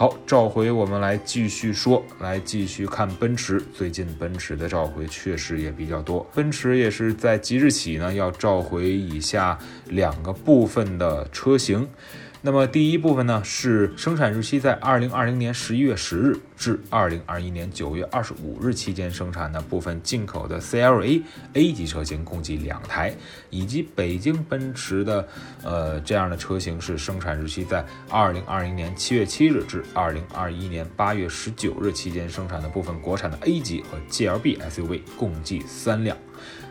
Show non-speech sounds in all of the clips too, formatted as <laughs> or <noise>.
好，召回我们来继续说，来继续看奔驰。最近奔驰的召回确实也比较多，奔驰也是在即日起呢要召回以下两个部分的车型。那么第一部分呢是生产日期在二零二零年十一月十日至二零二一年九月二十五日期间生产的部分进口的 CLA A 级车型共计两台，以及北京奔驰的呃这样的车型是生产日期在二零二零年七月七日至二零二一年八月十九日期间生产的部分国产的 A 级和 GLB SUV 共计三辆。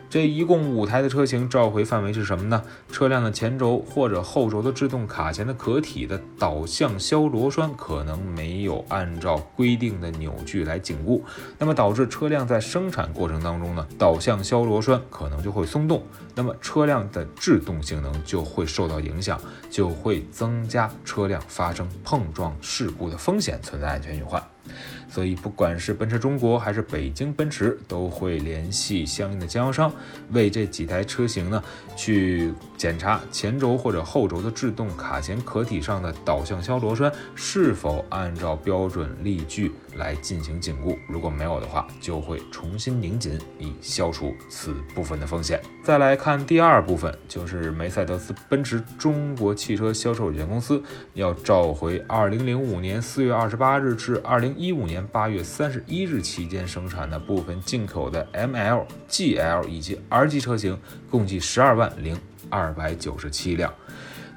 这一共五台的车型召回范围是什么呢？车辆的前轴或者后轴的制动卡钳的壳体的导向销螺栓可能没有按照规定的扭矩来紧固，那么导致车辆在生产过程当中呢，导向销螺栓可能就会松动，那么车辆的制动性能就会受到影响，就会增加车辆发生碰撞事故的风险，存在安全隐患。所以，不管是奔驰中国还是北京奔驰，都会联系相应的经销商，为这几台车型呢去检查前轴或者后轴的制动卡钳壳体上的导向销螺栓是否按照标准力矩来进行紧固。如果没有的话，就会重新拧紧，以消除此部分的风险。再来看第二部分，就是梅赛德斯奔驰中国汽车销售有限公司要召回2005年4月28日至2015年八月三十一日期间生产的部分进口的 ML、GL 以及 R 级车型，共计十二万零二百九十七辆。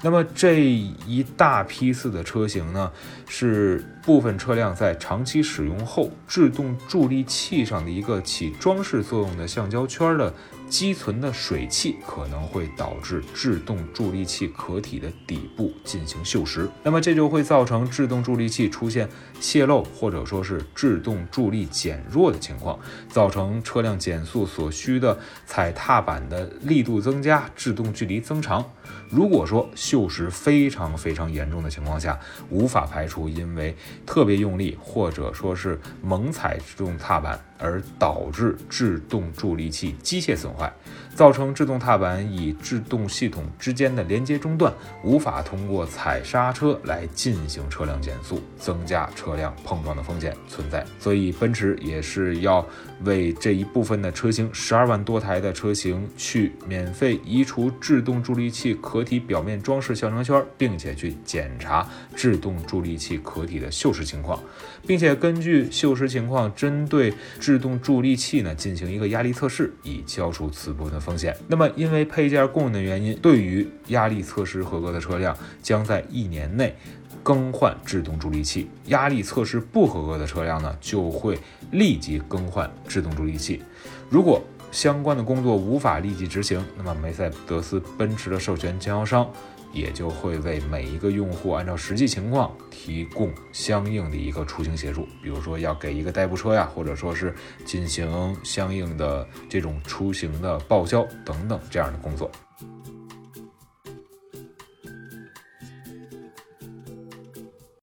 那么这一大批次的车型呢，是部分车辆在长期使用后，制动助力器上的一个起装饰作用的橡胶圈的积存的水汽，可能会导致制动助力器壳体的底部进行锈蚀。那么这就会造成制动助力器出现泄漏，或者说是制动助力减弱的情况，造成车辆减速所需的踩踏板的力度增加，制动距离增长。如果说锈蚀非常非常严重的情况下，无法排除因为 <laughs> 特别用力或者说是猛踩制动踏板而导致制动助力器机械损坏，造成制动踏板与制动系统之间的连接中断，无法通过踩刹车来进行车辆减速，增加车辆碰撞的风险存在。所以奔驰也是要为这一部分的车型，十二万多台的车型去免费移除制动助力器壳体表面装饰橡胶圈，并且去检查制动助力器壳体的锈蚀情况，并且根据锈蚀情况，针对制动助力器呢进行一个压力测试，以消除此部分的风险。那么，因为配件供应的原因，对于压力测试合格的车辆，将在一年内更换制动助力器；压力测试不合格的车辆呢，就会立即更换制动助力器。如果相关的工作无法立即执行，那么梅赛德斯奔驰的授权经销商也就会为每一个用户按照实际情况提供相应的一个出行协助，比如说要给一个代步车呀，或者说是进行相应的这种出行的报销等等这样的工作。